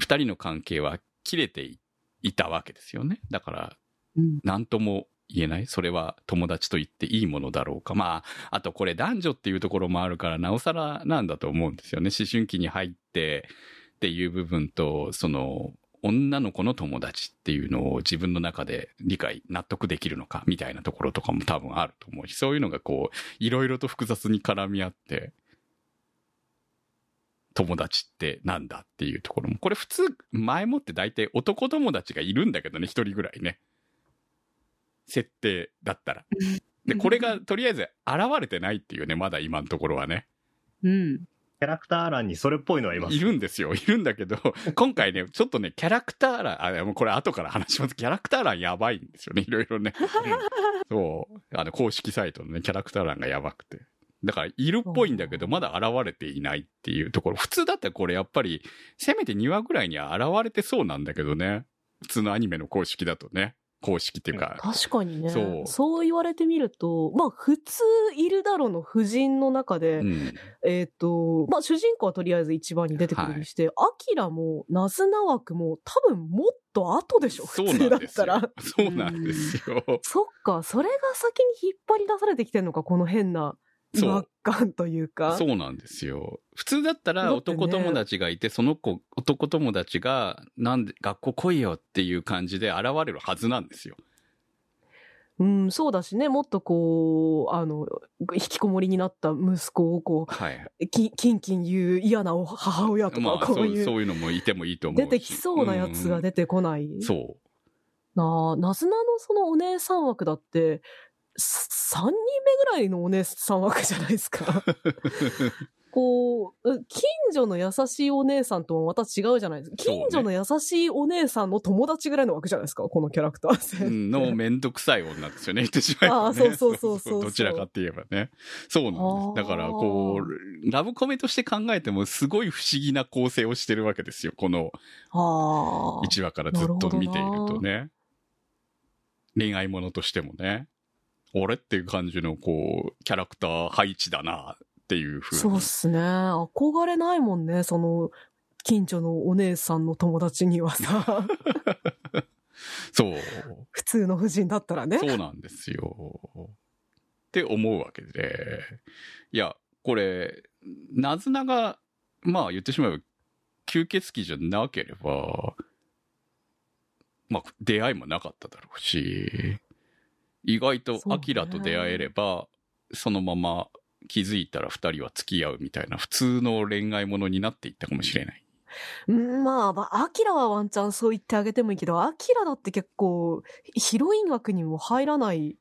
二人の関係は切れていたわけですよね。だから、うん何とも言えないそれは友達と言っていいものだろうか。まあ、あとこれ男女っていうところもあるから、なおさらなんだと思うんですよね。思春期に入ってっていう部分と、その、女の子の友達っていうのを自分の中で理解、納得できるのかみたいなところとかも多分あると思うし、そういうのがこう、いろいろと複雑に絡み合って、友達ってなんだっていうところも。これ普通、前もって大体男友達がいるんだけどね、一人ぐらいね。設定だったら。で、これがとりあえず現れてないっていうね、まだ今のところはね。うん。キャラクター欄にそれっぽいのはいます。いるんですよ。いるんだけど、今回ね、ちょっとね、キャラクター欄、あ、もうこれ後から話します。キャラクター欄やばいんですよね。いろいろね。<laughs> そう。あの、公式サイトのね、キャラクター欄がやばくて。だから、いるっぽいんだけど、まだ現れていないっていうところ。普通だったらこれやっぱり、せめて2話ぐらいには現れてそうなんだけどね。普通のアニメの公式だとね。公式っていうか。確かにね。そうそう言われてみると、まあ普通いるだろうの夫人の中で、うん。えっ、と、まあ主人公はとりあえず一番に出てくるにして、アキラもナズナ枠も多分もっと後でしょ、普通だったら。。そうなんですよ。そっか、それが先に引っ張り出されてきてんのか、この変な違そう和感というか。そうなんですよ。普通だったら男友達がいて、その子、男友達が、なんで、学校来いよっていう感じで現れるはずなんですよ。うん、そうだしね、もっとこう、あの、引きこもりになった息子をこはい。う、キンキン言う嫌な母親とか、まあ、そううこいう、そういうのもいてもいいと思うし。出てきそうなやつが出てこない。うんそなあ、なずなの？そのお姉さん枠だって、3人目ぐらいのお姉さん枠じゃないですか。<laughs> こう、う近所の優しいお姉さんともまた違うじゃないですか。近所の優しいお姉さんの友達ぐらいの枠じゃないですか、このキャラクターう。性。うんのめんどくさい女ですよね、言ってしまえば、ね。<laughs> ああそうそうそうそうどちらかって言えばね。そうなんです。だから、こう、ラブコメとして考えても、すごい不思議な構成をしてるわけですよ、このああ。1話からずっと見ているとね。恋愛ものとしてもね。俺っていう感じの、こう、キャラクター配置だな、っていうふうに。そうっすね。憧れないもんね、その、近所のお姉さんの友達にはさ、<laughs> そう。普通の夫人だったらね。そうなんですよ。って思うわけで。いや、これ、なずなが、まあ言ってしまえば、吸血鬼じゃなければ、まあ出会いもなかっただろうし、意外とアキラと出会えれば、そのまま気づいたら二人は付き合うみたいな普通の恋愛ものになっていったかもしれない。うんまあ、まあ、アキラはワンチャンそう言ってあげてもいいけど、アキラだって結構、ヒロイン枠にも入らない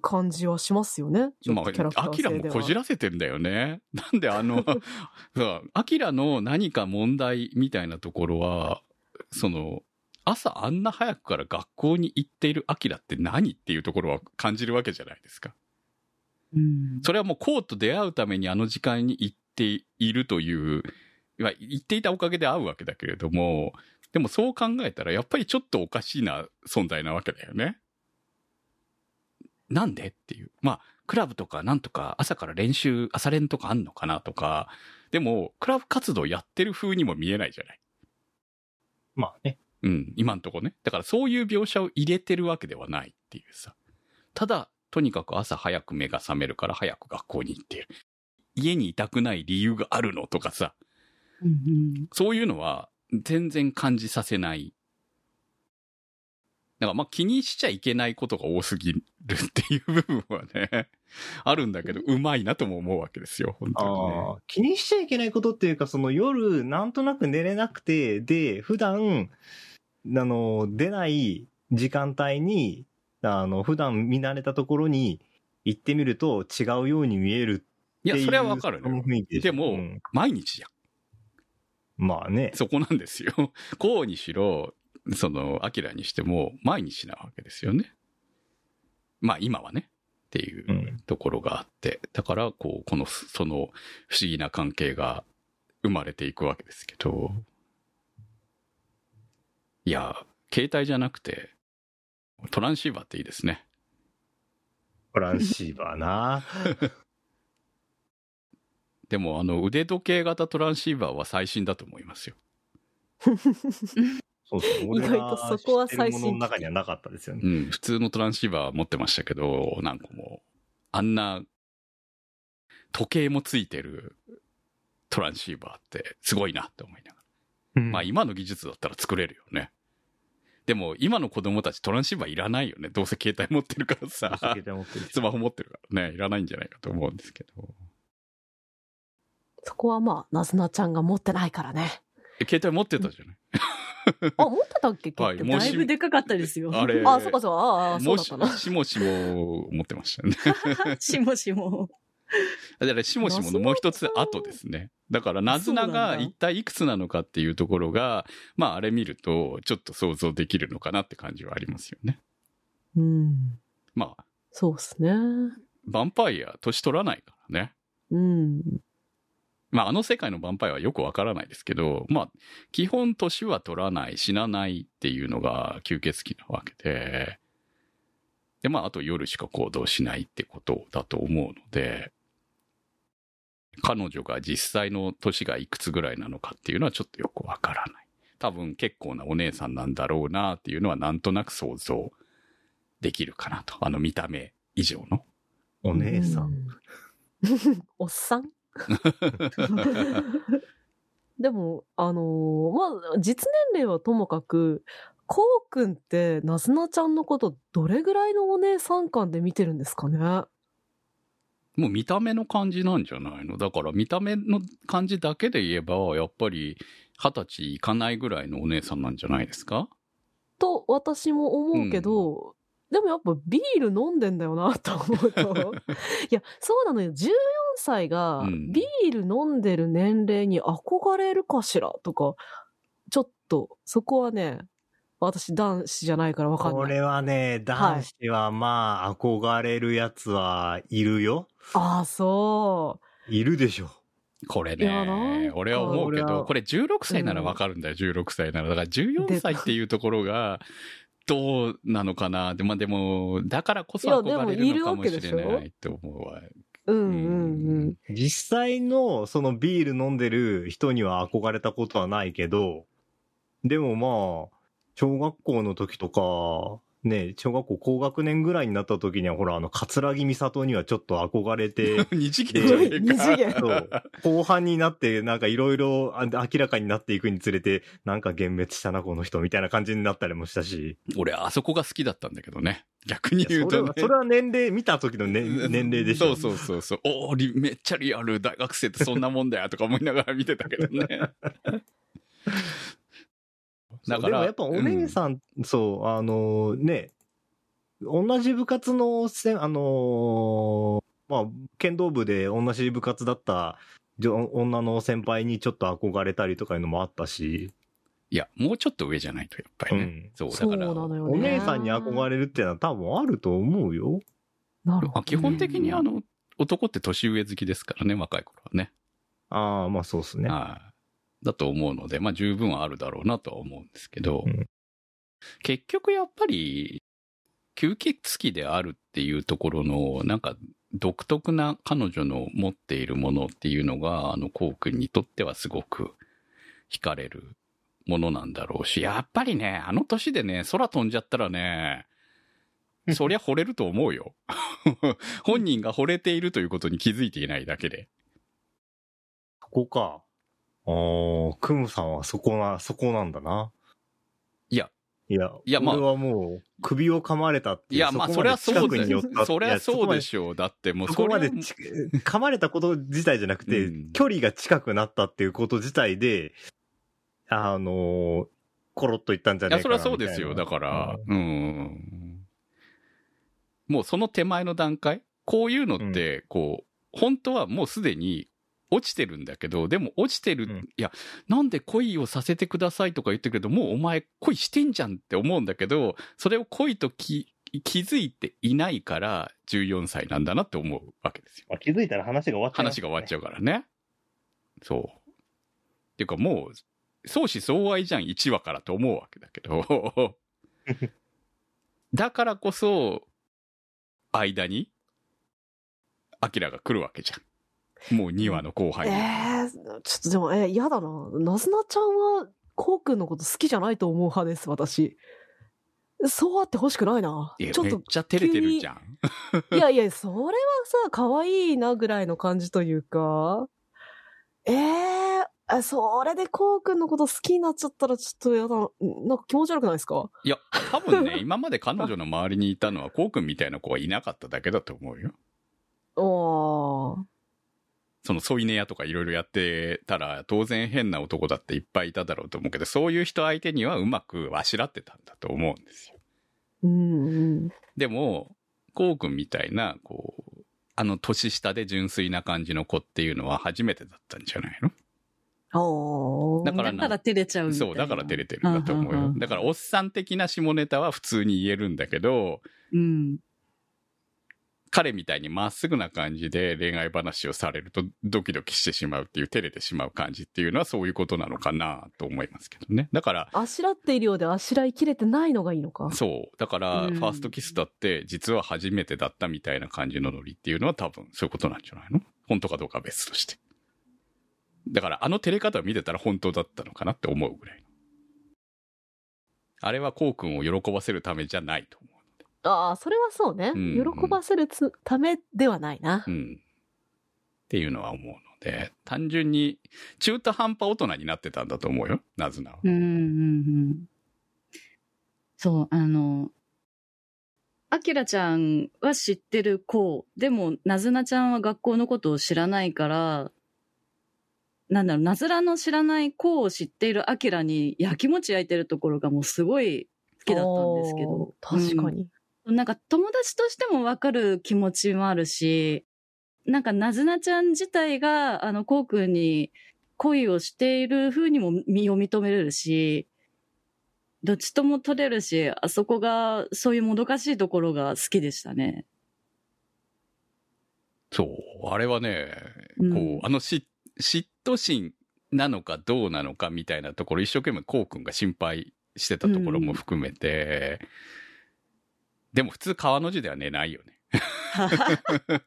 感じはしますよね。ちょっまとキャラクタあ、アキラも。こじらせてんだよね。<laughs> なんであの、<laughs> アキラの何か問題みたいなところは、その、朝あんな早くから学校に行っているアキラって何っていうところは感じるわけじゃないですか。うんそれはもうコウと出会うためにあの時間に行っているという、まあ行っていたおかげで会うわけだけれども、でもそう考えたらやっぱりちょっとおかしいな存在なわけだよね。なんでっていう。まあ、クラブとかなんとか朝から練習、朝練とかあんのかなとか、でも、クラブ活動やってる風にも見えないじゃない。まあね。うん、今んとこね。だからそういう描写を入れてるわけではないっていうさ。ただ、とにかく朝早く目が覚めるから早く学校に行っている。家にいたくない理由があるのとかさ。うんうんそういうのは全然感じさせない。だからまあ気にしちゃいけないことが多すぎるっていう部分はね、あるんだけど、うまいなとも思うわけですよ、本当にね。気にしちゃいけないことっていうか、その夜、なんとなく寝れなくて、で、普段、あの、出ない時間帯に、あの、普段見慣れたところに行ってみると違うように見えるいや、それはわかるそののよ。雰囲気しょでもうん毎日じゃん。まあね。そこなんですよ。<laughs> こうにしろ、その、アキラにしても、毎日なわけですよね。まあ今はね。っていううんところがあって。だから、こう、この、その、不思議な関係が生まれていくわけですけど。いや、携帯じゃなくて、トランシーバーっていいですね。トランシーバーな。<laughs> でも、あの、腕時計型トランシーバーは最新だと思いますよ。<laughs> そうそう。意俺外とがそこは最新の中にはなかったですよね。うん、普通のトランシーバー持ってましたけど、何個も。あんな、時計もついてるトランシーバーってすごいなって思いながら。まあ今の技術だったら作れるよね。でも今の子供たちトランシーバーいらないよね。どうせ携帯持ってるからさ。携帯持ってるしスマホ持ってるからね。いらないんじゃないかと思うんですけど。そこはまあ、なずなちゃんが持ってないからね。え携帯持ってたじゃない？あ、持ってたっけ？はいだいぶでかかったですよ。あれあ、そうかそう、ああ、そうもしだったな。、しもしも持ってましたよね。<laughs> しもしも。<laughs> だから、しもしものもう一つ後ですね。だから、なずなが一体いくつなのかっていうところが、まあ、あれ見ると、ちょっと想像できるのかなって感じはありますよね。うん。まあ、そうっすね。ヴァンパイア、年取らないからね。うん。まあ、あの世界のヴァンパイアはよくわからないですけど、まあ、基本年は取らない、死なないっていうのが吸血鬼なわけで、で、まあ、あと夜しか行動しないってことだと思うので、彼女が実際の年がいくつぐらいなのかっていうのはちょっとよくわからない。多分結構なお姉さんなんだろうなっていうのはなんとなく想像できるかなと。あの見た目以上の。お姉さん。うん。おっさん？<laughs> でも、あのーまあ、実年齢はともかく、こうくんって、なずなちゃんのこと、どれぐらいのお姉さん感で見てるんですかね？もう見た目の感じなんじゃないの？だから見た目の感じだけで言えば、やっぱり二十歳いかないぐらいのお姉さんなんじゃないですか？と、私も思うけど、でもやっぱビール飲んでんだよな、と思うと。<laughs> いや、そうなのよ。14歳がうんビール飲んでる年齢に憧れるかしらとか、ちょっと、そこはね、私男子じゃないからわかんない。これはね、男子はまあ、憧れるやつはいるよ。ああ、そいるでしょ。これね、か俺は思うけど、これ16歳ならわかるんだよ、16歳なら。だから14歳っていうところが、どうなのかなで、まあでも、だからこそ憧れるのかもしれないと思うわ。う。うんうんうん。実際のそのビール飲んでる人には憧れたことはないけど、でもまあ、小学校の時とか、ね、小学校高学年ぐらいになった時には、ほら、あの、桂木美里にはちょっと憧れて、<laughs> 二次元じゃねえか。<laughs> 二次元そう、後半になって、なんかいろいろ明らかになっていくにつれて、なんか幻滅したな、この人、みたいな感じになったりもしたし。俺、あそこが好きだったんだけどね。逆に言うとねは。それは年齢、見た時の、ね、年齢でしょ。そうそうそうそう。おーリめっちゃリアル、大学生ってそんなもんだよとか思いながら見てたけどね。だからでもやっぱお姉さん、そう、あのね、同じ部活のせん、あのーまあ、剣道部で同じ部活だった女の先輩にちょっと憧れたりとかいうのもあったし、いや、もうちょっと上じゃないと、やっぱりね。うんそう、だから。ね。お姉さんに憧れるっていうのは多分あると思うよ。なるほど。まあ基本的にあの、男って年上好きですからね、若い頃はね。ああ、まあそうっすね。はい。だと思うので、まあ十分あるだろうなとは思うんですけど、うん結局やっぱり、吸血鬼であるっていうところの、なんか、独特な彼女の持っているものっていうのが、あの、コウ君にとってはすごく惹かれるものなんだろうし、やっぱりね、あの年でね、空飛んじゃったらね、そりゃ惚れると思うよ。<laughs> 本人が惚れているということに気づいていないだけで。そこか。ああ、クムさんはそこな、そこなんだな。いや、いや、いやまあ俺はもう、首を噛まれたっていう。いや、まあ、そこまでりゃそう近くに寄ったでそりゃそうでょ。しょう。だってもう、そこまで噛まれたこと自体じゃなくて、うん距離が近くなったっていうこと自体で、あのーコロッといったんじゃいや、ないかなそれはそうですよ。だから、うん。もうその手前の段階？こういうのって、こう、本当はもうすでに落ちてるんだけど、でも落ちてる、うんいや、なんで恋をさせてくださいとか言ってるけど、もうお前恋してんじゃんって思うんだけど、それを恋とき気づいていないから14歳なんだなって思うわけですよ。まあ気づいたら話が終わっちゃう、話が終わっちゃうからね。そう。っていうかもう、相思相愛じゃん、1話からと思うわけだけど。<laughs> だからこそ、間に、アキラが来るわけじゃん。もう2話の後輩えに。えちょっとでも、え嫌だな。なずなちゃんは、こうくんのこと好きじゃないと思う派です、私。そうあってほしくないな。いやちょっと、めっちゃ照れてるじゃん。いやいや、それはさ、可愛いなぐらいの感じというか、ええあそれでこうくんのこと好きになっちゃったらちょっとやだな。なんか気持ち悪くないですか？いや、多分ね、<laughs> 今まで彼女の周りにいたのは、こうくんみたいな子はいなかっただけだと思うよ。おー。その添い寝屋とかいろいろやってたら、当然変な男だっていっぱいいただろうと思うけど、そういう人相手にはうまくあしらってたんだと思うんですよ。うんうん。でも、こうくんみたいな、こう、あの、年下で純粋な感じの子っていうのは初めてだったんじゃないの？だからだから照れちゃう。そう、だから照れてるんだと思ううんうんう。んよだから、おっさん的な下ネタは普通に言えるんだけど、うん。彼みたいにまっすぐな感じで恋愛話をされるとドキドキしてしまうっていう照れてしまう感じっていうのはそういうことなのかなと思いますけどね。だから、あしらっているようであしらいきれてないのがいいのか。そう。だから、うんファーストキスだって実は初めてだったみたいな感じのノリっていうのは多分そういうことなんじゃないの？本当かどうかは別として。だからあの照れ方を見てたら本当だったのかなって思うぐらい。あれはこうくんを喜ばせるためじゃないと思ああ、それはそうね。うん喜ばせるつためではないなう。。うん。っていうのは思うので、単純に中途半端大人になってたんだと思うよ、なずなは。うんうんうん。そう、あの、あきらちゃんは知ってる子、でも、なずなちゃんは学校のことを知らないから、なんだろう、なずらの知らない子を知っているあきらに焼きもち焼いてるところがもうすごい好きだったんですけど。確かに。うんなんか友達としてもわかる気持ちもあるし、なんかなずなちゃん自体が、あの、こうくんに恋をしている風にも身を認めれるし、どっちとも取れるし、あそこが、そういうもどかしいところが好きでしたね。そう、あれはね、うんこう、あのし嫉妬心なのかどうなのかみたいなところ、一生懸命こうくんが心配してたところも含めて、でも普通川の字では寝ないよね。<laughs>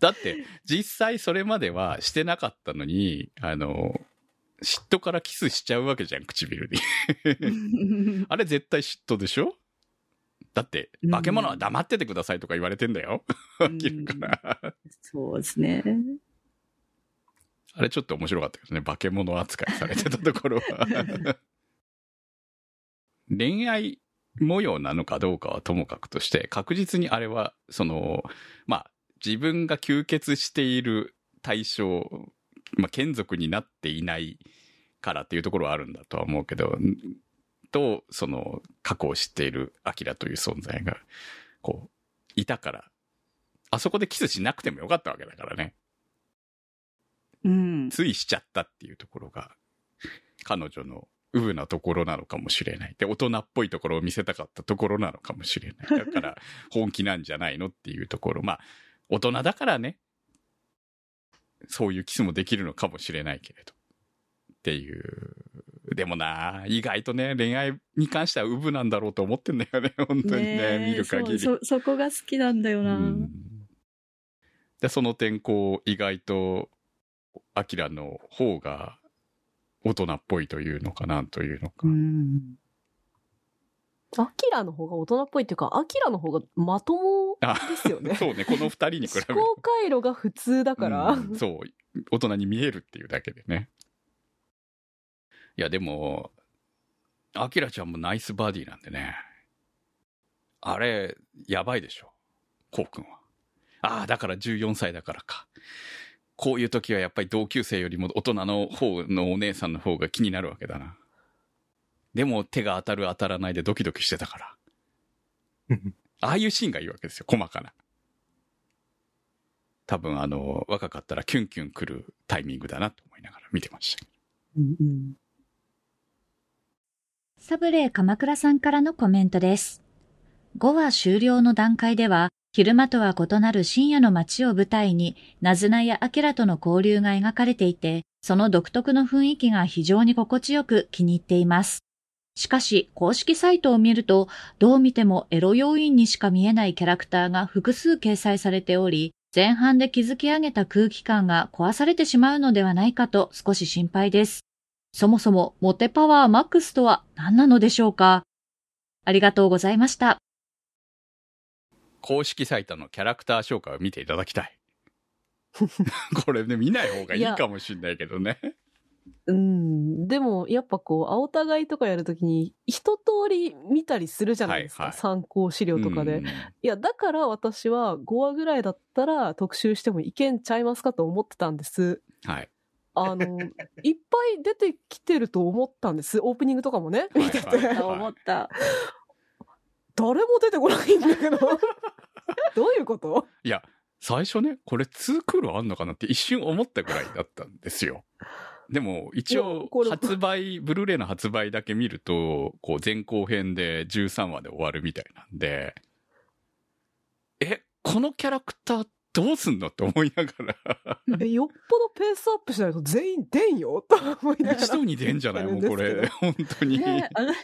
だって、実際それまではしてなかったのに、あの、嫉妬からキスしちゃうわけじゃん、唇に。<laughs> あれ絶対嫉妬でしょ？だって、うん化け物は黙っててくださいとか言われてんだよ。うん明らかそうですね。あれちょっと面白かったですね。化け物扱いされてたところは。<laughs> 恋愛模様なのかどうかはともかくとして、確実にあれは、その、まあ、自分が吸血している対象、まあ、眷属になっていないからっていうところはあるんだとは思うけど、んと、その、過去を知っているアキラという存在が、こう、いたから、あそこでキスしなくてもよかったわけだからね。うん。ついしちゃったっていうところが、彼女のウブなところなのかもしれない。で、大人っぽいところを見せたかったところなのかもしれない。<laughs> だから、本気なんじゃないのっていうところ。まあ、大人だからね、そういうキスもできるのかもしれないけれど。っていう。でもな、意外とね、恋愛に関してはウブなんだろうと思ってんだよね、<laughs> 本当にね、え見る限り。そうそ、そこが好きなんだよな。うんで、その点、こう、意外と、アキラの方が大人っぽいというのかなんというのか。うん。アキラの方が大人っぽいっていうか、アキラの方がまともあですよね。<laughs> そうね、この二人に比べる思考回路が普通だから。うんそう、大人に見えるっていうだけでね。いや、でも、アキラちゃんもナイスバディなんでね。あれ、やばいでしょ。コウ君は。ああ、だから14歳だからか。こういう時はやっぱり同級生よりも大人の方のお姉さんの方が気になるわけだな。でも手が当たる当たらないでドキドキしてたから。ああいうシーンがいいわけですよ、細かな。多分あの、若かったらキュンキュン来るタイミングだなと思いながら見てました。うんうんサブレー鎌倉さんからのコメントです。5話終了の段階では、昼間とは異なる深夜の街を舞台に、ナズナやアキラとの交流が描かれていて、その独特の雰囲気が非常に心地よく気に入っています。しかし、公式サイトを見ると、どう見てもエロ要因にしか見えないキャラクターが複数掲載されており、前半で築き上げた空気感が壊されてしまうのではないかと少し心配です。そもそもモテパワーマックスとは何なのでしょうか？ありがとうございました。公式サイトのキャラクター紹介を見ていただきたい。<laughs> これね、見ない方がいいかもしんないけどね。うん。でも、やっぱこう、青互いとかやるときに、一通り見たりするじゃないですか。はいはい参考資料とかで。うんいや、だから私は5話ぐらいだったら特集してもいけんちゃいますかと思ってたんです。はい。あの、<laughs> いっぱい出てきてると思ったんです。オープニングとかもね。見てて。はいはいあ思った。誰も出てこないんだけど。<laughs> どういうこと？いや、最初ね、これ2クールあんのかなって一瞬思ったぐらいだったんですよ。でも、一応発売、ブルーレイの発売だけ見ると、こう、前後編で13話で終わるみたいなんで、え、このキャラクターどうすんのって思いながら、え、よっぽどペースアップしないと全員出んよと思いながら。一度に出んじゃない？もうこれ、本当に。ねあの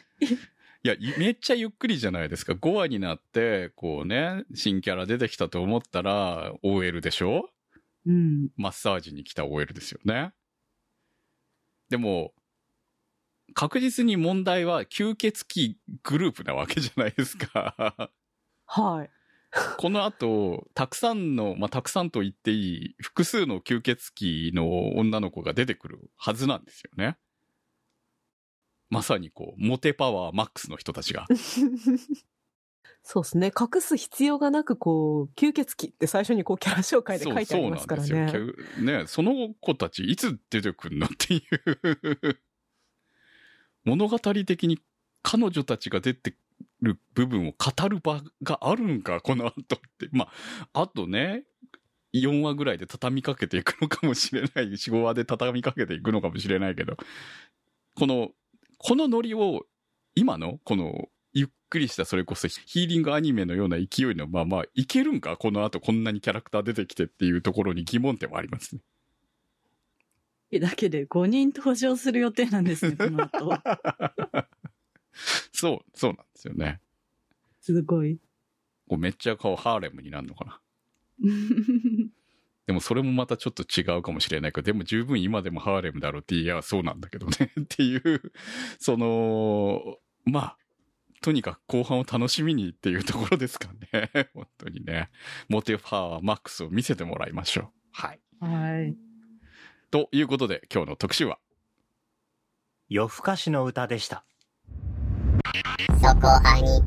いや、いめっちゃゆっくりじゃないですか。5話になって、こうね、新キャラ出てきたと思ったら、OL でしょ？うん。マッサージに来た OL ですよね。でも、確実に問題は吸血鬼グループなわけじゃないですか。はい。この後、たくさんの、まあ、たくさんと言っていい、複数の吸血鬼の女の子が出てくるはずなんですよね。まさにこう、モテパワーマックスの人たちが。<laughs> そうですね。隠す必要がなく、こう、吸血鬼って最初にこう、キャラ紹介で書いてありますからね。そうそうなんですよ。ね、その子たちいつ出てくるのっていう。物語的に彼女たちが出てる部分を語る場があるんか、この後って。まあ、あとね、4話ぐらいで畳みかけていくのかもしれない。4、5話で畳みかけていくのかもしれないけど、この、このノリを、今の、この、ゆっくりしたそれこそヒーリングアニメのような勢いのままいけるんか？この後こんなにキャラクター出てきてっていうところに疑問点はありますね。だけで5人登場する予定なんですね、この後。<laughs> そう、そうなんですよね。すごい。こうめっちゃ顔ハーレムになるのかな。<laughs> でもそれもまたちょっと違うかもしれないけど、でも十分今でもハーレムだろうって言いやそうなんだけどね <laughs> っていう、その、まあ、とにかく後半を楽しみにっていうところですかね。<laughs> 本当にね。モテパワーマックスを見せてもらいましょう。はい。はい。ということで今日の特集は、夜更かしの歌でした。そこアニ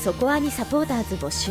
そこアニサポーターズ募集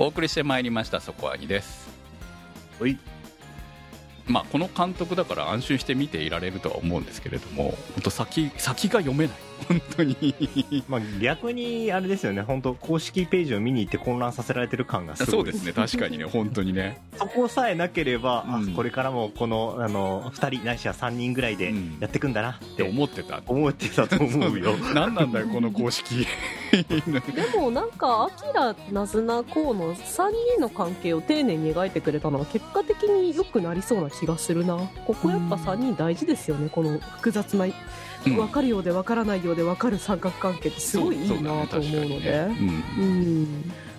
お送りしてまいりましたそこはにです。はい。まあ、この監督だから安心して見ていられるとは思うんですけれども、本当先、先が読めない。本当に。まあ逆にあれですよね、本当公式ページを見に行って混乱させられてる感がすごい。そうですね、確かにね、本当にね。そこさえなければ、うんあこれからもこのあの2人ないしは3人ぐらいでうんやっていくんだなっってて思ってた。思ってたと思うよ <laughs> 何なんだよ、この公式。でもなんか、アキラ、ナズナ、コウの3人の関係を丁寧に描いてくれたのは結果的に良くなりそうな気がするな。ここやっぱ3人大事ですよね、この複雑な、うん分かるようで分からないようで分かる三角関係ってすごいいいなと思うので。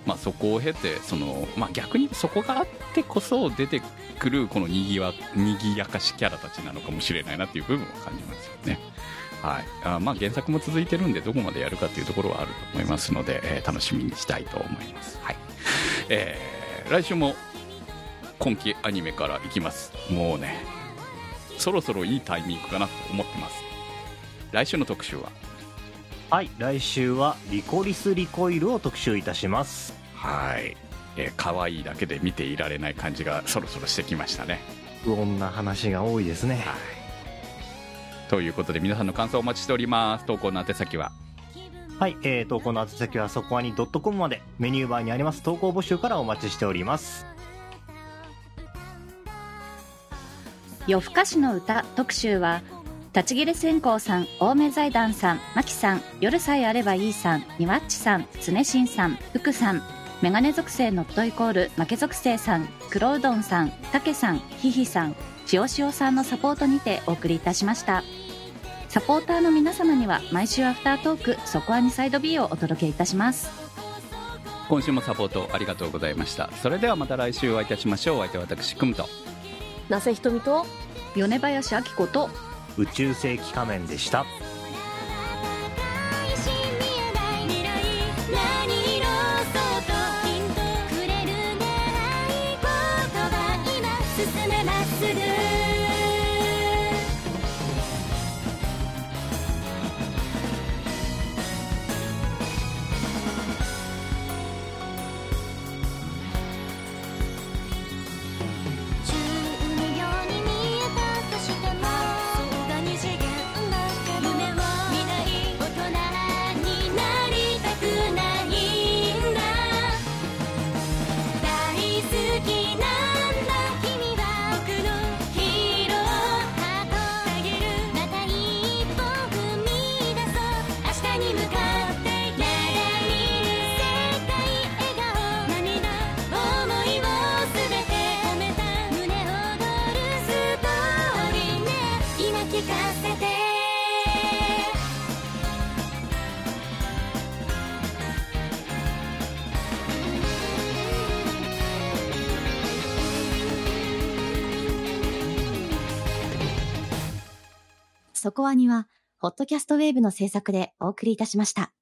まあ、そこを経てその、まあ、逆にそこがあってこそ出てくるこのにぎわにぎやかしキャラたちなのかもしれないなっていう部分を感じますよね。はい、あまあ原作も続いてるんでどこまでやるかっていうところはあると思いますので、えー楽しみにしたいと思います。はいえー来週も今期アニメからいきます。もうねそろそろいいタイミングかなと思ってます。来週の特集は？はい来週はリコリスリコイルを特集いたします。はい、えー可愛いだけで見ていられない感じがそろそろしてきましたね。不穏な話が多いですね。はい。ということで皆さんの感想をお待ちしております。投稿の宛先は？はい、えー、投稿の宛先はそこアニ .com まで。メニューバーにあります。投稿募集からお待ちしております。夜更かしの歌特集は立ち切れ線香さん、青梅財団さん、真木さん、夜さえあればいいさん、ニワッチさん、つねさん、福さん、メガネ属性ノットイコール負け属性さん、黒うどんさん、たけさん、ひひさん、しおしおさんのサポートにてお送りいたしました。サポーターの皆様には毎週アフタートーク、そこはにサイド B をお届けいたします。今週もサポートありがとうございました。それではまた来週お会いいたしましょう。お相手は私、久むと。なせひとみと、米林明子と、宇宙世紀仮面でした。コアには、ホットキャストウェーブの制作でお送りいたしました。